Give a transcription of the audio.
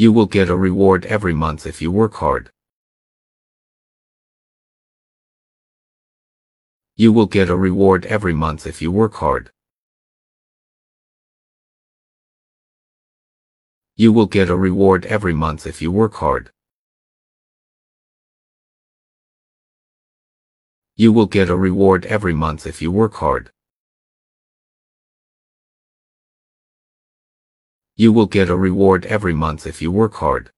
You will get a reward every month if you work hard. You will get a reward every month if you work hard. You will get a reward every month if you work hard. You will get a reward every month if you work hard. You will get a reward every month if you work hard.